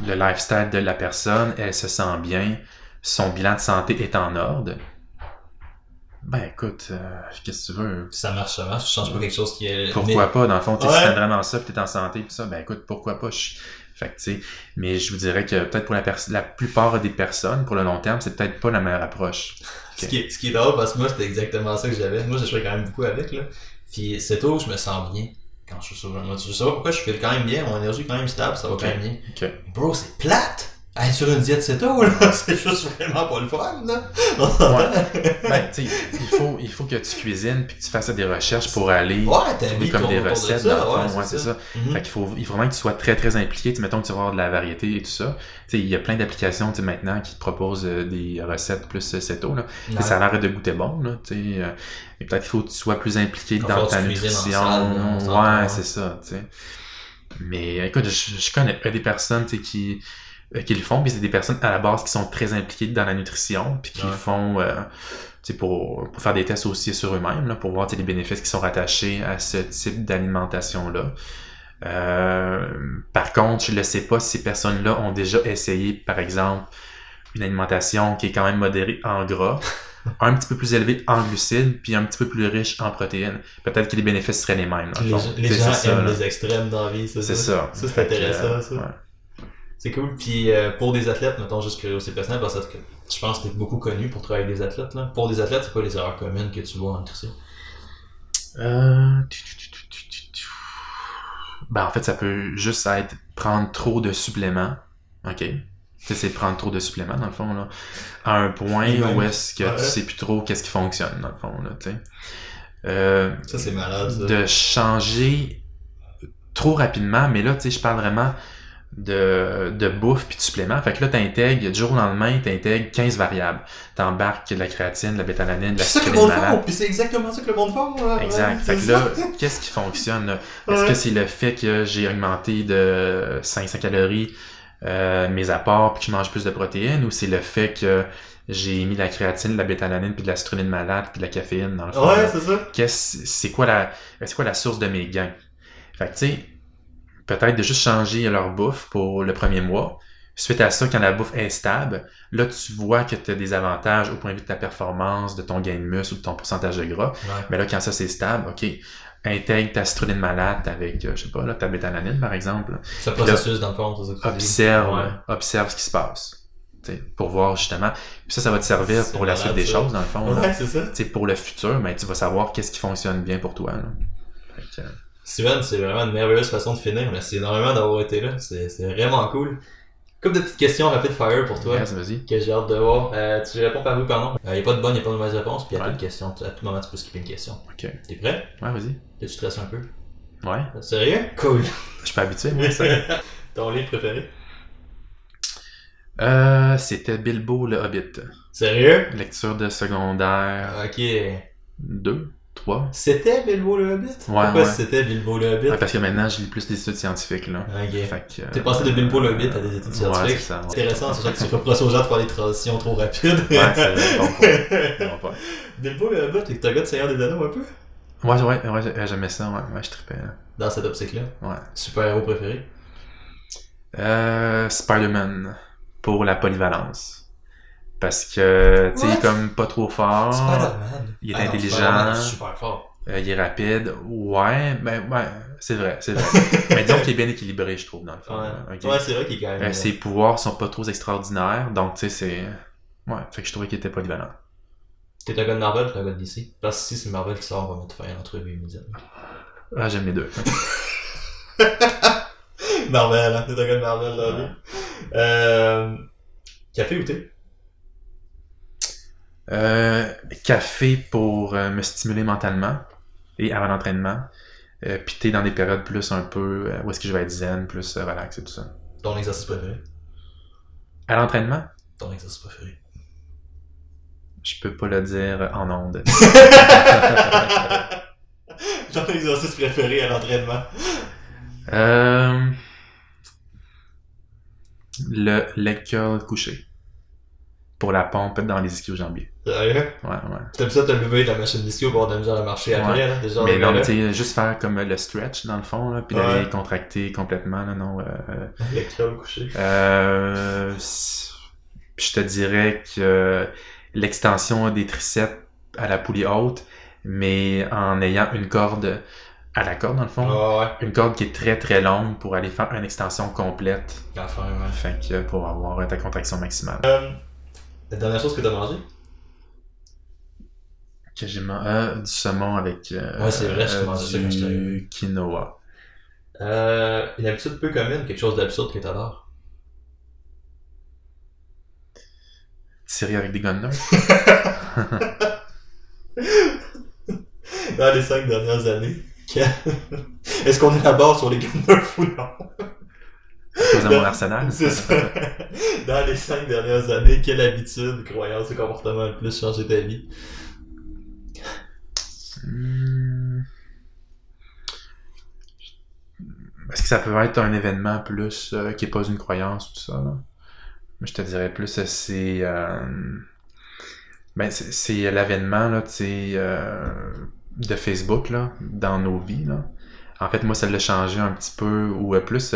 le lifestyle de la personne, elle se sent bien, son bilan de santé est en ordre, ben écoute, euh, qu'est-ce que tu veux? Ça marche, ça marche. Je change pas quelque chose qui est. Pourquoi pas, dans le fond, tu sais, si Ouais. t'aimes vraiment ça, puis t'es en santé, puis ça, ben écoute, pourquoi pas? Je... Fait que, tu sais, mais je vous dirais que peut-être pour la, la plupart des personnes, pour le long terme, c'est peut-être pas la meilleure approche. Ce, qui est, ce qui est drôle parce que moi, c'était exactement ça que j'avais. Moi, je jouais quand même beaucoup avec, là. Puis, cette eau, je me sens bien quand je suis sur un mode. Je sais pas pourquoi je file quand même bien, mon énergie est quand même stable, ça va quand même bien. Bro, c'est plate! Sur une diète céto, là, c'est juste vraiment pas le fun, là. S'entend? Ben, tu il faut, il faut que tu cuisines puis que tu fasses des recherches pour aller Ouais, t'as trouver comme des de recettes ça, dans le fond. ouais, Ouais, c'est ça. Mhm. Fait qu'il faut, il faut vraiment que tu sois très très impliqué. Tu mettons que tu vas avoir de la variété et tout ça. Tu sais, il y a plein d'applications tu sais, maintenant qui te proposent euh, des recettes plus euh, ceto. Là. Ouais. Ça a l'air de goûter bon. Là, tu sais, euh, mais peut-être qu'il faut que tu sois plus impliqué dans ta nutrition. salle, ouais, ouais. c'est ça. Tu sais. Mais écoute, je, je connais pas des personnes tu sais, qui, euh, qui le font, puis c'est des personnes à la base qui sont très impliquées dans la nutrition, puis qui Ouais. font euh, pour, pour faire des tests aussi sur eux-mêmes, là, pour voir les bénéfices qui sont rattachés à ce type d'alimentation-là. Euh, par contre, je ne sais pas si ces personnes-là ont déjà essayé, par exemple, une alimentation qui est quand même modérée en gras, un petit peu plus élevée en glucides, puis un petit peu plus riche en protéines. Peut-être que les bénéfices seraient les mêmes. Les, gens ça, aiment là. les extrêmes dans la vie, c'est C'est ça? ça. C'est intéressant, ça. ouais. C'est cool. Puis euh, pour des athlètes, mettons juste curiosité personnelle, parce que je pense que t'es beaucoup connu pour travailler avec des athlètes. Là. Pour des athlètes, c'est quoi les erreurs communes que tu vois en nutrition? Euh, tu, tu, tu, tu, tu, tu, tu. Ben, en fait, ça peut juste être prendre trop de suppléments. OK? Tu sais, c'est prendre trop de suppléments, dans le fond, là. À un point où est-ce que Ouais. tu sais plus trop qu'est-ce qui fonctionne, dans le fond, là, tu sais. Euh, Ça, c'est malade, ça. de changer trop rapidement, mais là, tu sais, je parle vraiment de, de bouffe puis de suppléments. Fait que là, t'intègres, du jour au lendemain, t'intègres 15 variables. T'embarques de la créatine, de la bétalanine, de la C'est ça que le monde puis c'est exactement ça que le monde fait. ouais, Exact. ouais, fait que là, qu'est-ce qui fonctionne? là? Est-ce Ouais. que c'est le fait que j'ai augmenté de 500 calories euh, mes apports puis que je mange plus de protéines ou c'est le fait que j'ai mis de la créatine, de la bétalanine puis de la citrulline malade puis de la caféine dans le fond? Ouais, c'est ça. Qu'est-ce, c'est quoi la, c'est quoi la source de mes gains? Fait que tu sais, peut-être de juste changer leur bouffe pour le premier mois. Suite à ça, quand la bouffe est stable, là, tu vois que tu as des avantages au point de vue de ta performance, de ton gain de muscle ou de ton pourcentage de gras. Ouais. Mais là, quand ça c'est stable, ok, intègre ta citrulline malade avec, euh, je sais pas, là, ta bétalanine par exemple. Ce processus, dans le fond, ça. Observe, Ouais. observe ce qui se passe. Pour voir justement. Puis ça, ça va te servir pour la suite des ça. choses, dans le fond. Ouais, c'est ça. Pour le futur, ben, tu vas savoir qu'est-ce qui fonctionne bien pour toi. là. Fait que, euh, Steven, c'est vraiment une merveilleuse façon de finir. Merci énormément d'avoir été là. C'est vraiment cool. Couple de petites questions rapid fire pour toi. yes, vas-y. Que j'ai hâte de voir. Euh, tu réponds par oui par non. Il n'y a pas de bonne, il n'y a pas de mauvaise réponse. Puis à Ouais. toute question, à tout moment, tu peux skipper une question. Ok. T'es prêt? Ouais, vas-y. Tu stresses un peu? Ouais. Sérieux? Cool. Je suis pas habitué, moi, ça. Ton livre préféré? Euh, c'était Bilbo le Hobbit. Sérieux? Lecture de secondaire Ok. 2, 3. C'était Bilbo le Hobbit? Pourquoi ouais. c'était Bilbo le Hobbit? Ouais, parce que maintenant, je lis plus des études scientifiques, là. Ok. Fait que, T'es passé de Bilbo le Hobbit à des études scientifiques? c'est intéressant, c'est ça que tu reproches aux gens de faire des transitions trop rapides. Ouais, c'est. Bon point. Bilbo le Hobbit, t'es un gars de Seigneur des Anneaux un peu? Ouais, ouais, ouais, j'ai- j'aimais ça, ouais, ouais, je trippais. là. Dans cette optique-là? Ouais. Super héros préféré? Euh, Spider-Man, pour la polyvalence. Parce que, tu sais, il est comme pas trop fort, Spider-Man? il est Ah non, intelligent. Spider-Man est super fort. euh, il est rapide. Ouais, ben, ouais, c'est vrai, c'est vrai. Mais disons qu'il est bien équilibré, je trouve, dans le fond. Ouais, c'est vrai qu'il est quand même. Euh, ses pouvoirs sont pas trop extraordinaires, donc, tu sais, c'est... Ouais, fait que je trouvais qu'il était polyvalent. T'es un gars de Marvel ou t'es un gars de DC? Parce que si c'est Marvel qui sort, on va me te faire une entrevue immédiatement. Ah, j'aime les deux. Marvel, hein? T'es un gars de Marvel, là. Ouais. Euh. Café ou thé? Euh, café pour euh, me stimuler mentalement et avant l'entraînement. Euh, puis t'es dans des périodes plus un peu où est-ce que je vais être zen, plus relax et tout ça. Ton exercice préféré? À l'entraînement, Ton exercice préféré? je peux pas le dire en ondes. Ton exercice préféré à l'entraînement? Euh, le leg curl couché. Pour la pompe dans les ischio-jambiers. Sérieux? Ouais, ouais. T'aimes ça te lever de la machine disco pour avoir de la misère à marcher après, Ouais. là? Déjà, mais non, tu sais, juste faire comme le stretch dans le fond, là, puis d'aller Ouais. contracter complètement, là, non. euh, couché. Euh, je te dirais que l'extension des triceps à la poulie haute, mais en ayant une corde à la corde dans le fond, Ah ouais. une corde qui est très très longue pour aller faire une extension complète, faire, ouais. fait que pour avoir ta contraction maximale. La dernière chose que t'as mangé? Que j'ai man- euh, du saumon avec euh, Ouais, c'est vrai, je te euh, du quinoa. Euh, une habitude peu commune, quelque chose d'absurde que t'adores? série avec des gunners. Dans les cinq dernières années, est-ce qu'on est d'abord sur les Gunners ou non? De mon arsenal. C'est ça. Dans les cinq dernières années, quelle habitude, croyance et comportement a le plus changé ta vie? Hmm. Est-ce que ça peut être un événement plus euh, qui n'est pas une croyance ou tout ça? Je te dirais plus, euh, c'est. euh, ben, c'est- l'avènement de Facebook là, dans nos vies. Là. En fait, moi, ça l'a changé un petit peu, ou plus,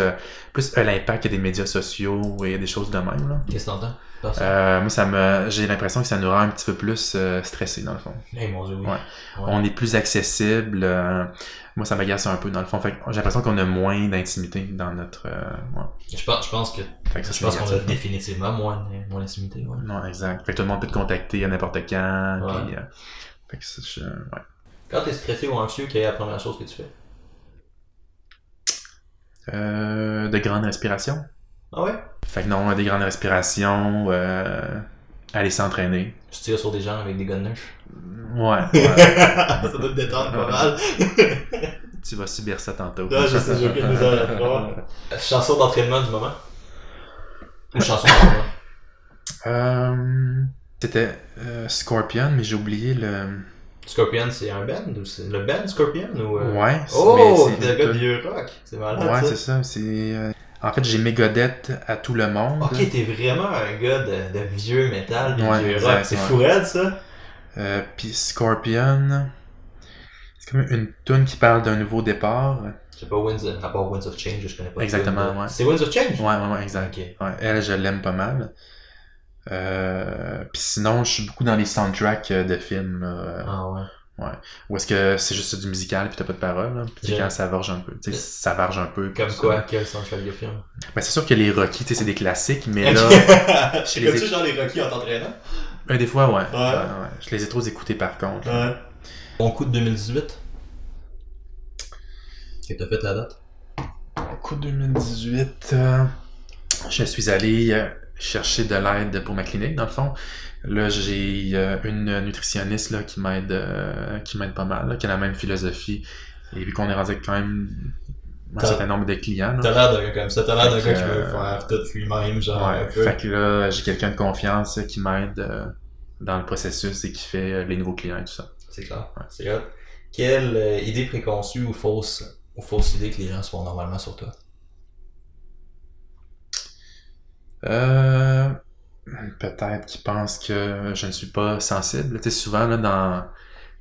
plus l'impact des médias sociaux et des choses de même. Qu'est-ce que t'entends? Euh, moi, ça me, j'ai l'impression que ça nous rend un petit peu plus euh, stressés, dans le fond. Eh mon dieu, oui. ouais. Ouais. On est plus accessible. euh, moi, ça m'agace un peu, dans le fond. Fait j'ai l'impression qu'on a moins d'intimité dans notre... euh, ouais. Je pense, je pense que, Fait que ça, je pense qu'on a définitivement moins, moins d'intimité. Non, exact. Fait que tout le monde peut te contacter à n'importe quand. Ouais. puis, fait que ça, je- ouais. Quand t'es stressé ou anxieux, quelle est la première chose que tu fais? Euh, de grandes respirations. Ah ouais? Fait que non, des grandes respirations, euh, aller s'entraîner. Je tire sur des gens avec des gunners. Ouais, ouais. ça doit te détendre pas mal. tu vas subir ça tantôt. Non, je sais, j'ai aucune misère à. Chanson d'entraînement du moment? Ou chanson d'entraînement? Euh, C'était euh, Scorpion, mais j'ai oublié le... Scorpion, c'est un band? ou c'est le band Scorpion? Ou, euh, Ouais. c'est- Oh, c'est une gars de vieux rock. C'est malade, Ouais, ça. c'est ça. C'est. En fait, j'ai Megadeth à tout le monde. Ok, t'es vraiment un gars de, de vieux métal, de Ouais, vieux exact, rock. C'est fou raide, ça? Euh, Puis Scorpion. C'est comme une tune qui parle d'un nouveau départ. Je sais pas, Winds of, à part Winds of Change, je connais pas. Exactement, ouais. C'est Winds of Change? ouais, ouais, exact. Ouais, elle, je l'aime pas mal. Euh, Puis sinon, je suis beaucoup dans les soundtracks euh, de films. Ah ouais. Où est-ce que c'est juste du musical puis t'as pas de parole. Là, puis Ouais. quand ça varge un peu. Tu sais, ça varge un peu. Comme quoi, quel soundtrack de film? Ben, c'est sûr que les Rocky, tu sais, c'est des classiques, mais là, Tu les ai- genre les Rocky en t'entraînant? euh, des fois, ouais. Ouais. Ouais, ouais. Je les ai trop écoutés par contre. là. Ouais. Bon coup de 2018. Qu'est-ce que t'as fait la date? Au coup 2018, euh, je suis allé euh, chercher de l'aide pour ma clinique, dans le fond. Là, j'ai une nutritionniste là, qui m'aide euh, qui m'aide pas mal, là, qui a la même philosophie. Et vu qu'on est rendu avec quand même un certain nombre de clients. T'as l'air d'un gars comme ça, t'as l'air d'un gars qui que, veut faire tout lui-même, genre un peu. fait que là, j'ai quelqu'un de confiance qui m'aide euh, dans le processus et qui fait euh, les nouveaux clients et tout ça. C'est clair. Ouais. C'est hot. Quelle idée préconçue ou fausse, ou fausse idée que les gens se font normalement sur toi? Euh, peut-être qu'ils pensent que je ne suis pas sensible. Tu sais, souvent, là, dans, tu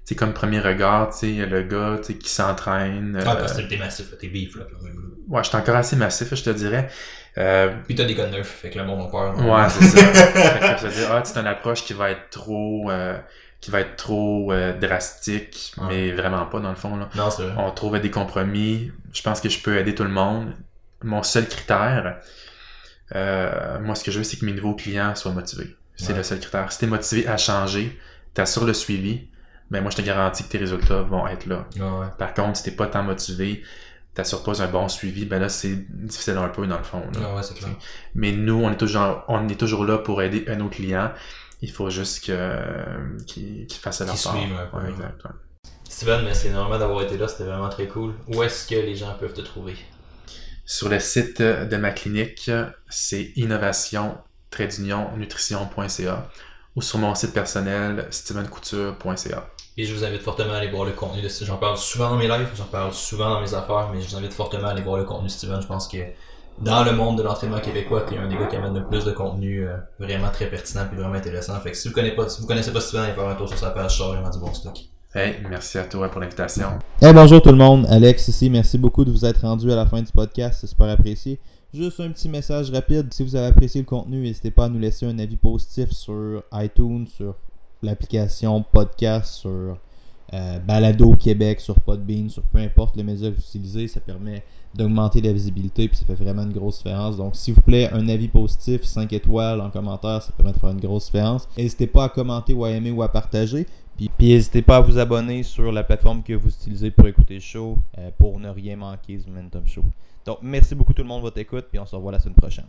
sais, comme premier regard, tu sais, il y a le gars, tu sais, qui s'entraîne. Ah, euh, parce que t'es massif, là, t'es beef, là, quand même. ouais, je suis encore assez massif, je te dirais. Euh, Puis t'as des gars neufs, fait que le monde a peur. ouais, c'est ça. fait que ça veut dire, ah, c'est une approche qui va être trop, euh, qui va être trop euh, drastique, Ouais. mais vraiment pas, dans le fond, là. Non, c'est vrai. On trouve des compromis. Je pense que je peux aider tout le monde. Mon seul critère, euh, moi, ce que je veux, c'est que mes nouveaux clients soient motivés. C'est Ouais. le seul critère. Si t'es motivé à changer, t'assures le suivi, ben moi, je te garantis que tes résultats vont être là. Ouais. Par contre, si t'es pas tant motivé, t'assures pas un bon suivi, ben là, c'est difficile un peu, dans le fond. là. Ouais, ouais, c'est clair. Mais nous, on est toujours, on est toujours là pour aider nos clients. Il faut juste qu'ils, fassent leur part. suivent. Steven, merci énormément d'avoir été là, c'était vraiment très cool. Où est-ce que les gens peuvent te trouver? Sur le site de ma clinique, c'est innovation-nutrition.ca ou sur mon site personnel, stevencouture.ca. Et je vous invite fortement à aller voir le contenu de Steven. J'en parle souvent dans mes lives, j'en parle souvent dans mes affaires, mais je vous invite fortement à aller voir le contenu de Steven. Je pense que dans le monde de l'entraînement québécois, t'es un des gars qui amène le plus de contenu euh, vraiment très pertinent et vraiment intéressant. Fait que si vous connaissez pas, si vous connaissez pas Steven, allez faire un tour sur sa page, ça vraiment du bon stock. Hey, merci à toi pour l'invitation. Hey, bonjour tout le monde, Alex ici. Merci beaucoup de vous être rendu à la fin du podcast, c'est super apprécié. Juste un petit message rapide. Si vous avez apprécié le contenu, n'hésitez pas à nous laisser un avis positif sur iTunes, sur l'application podcast, sur euh, Balado Québec, sur Podbean, sur peu importe le média que vous utilisez. Ça permet d'augmenter la visibilité puis ça fait vraiment une grosse différence. Donc, s'il vous plaît, un avis positif, 5 étoiles en commentaire, ça permet de faire une grosse différence. N'hésitez pas à commenter ou à aimer ou à partager. Puis, puis n'hésitez pas à vous abonner sur la plateforme que vous utilisez pour écouter le show, euh, pour ne rien manquer du Momentum Show. Donc, merci beaucoup tout le monde de votre écoute, puis on se revoit la semaine prochaine.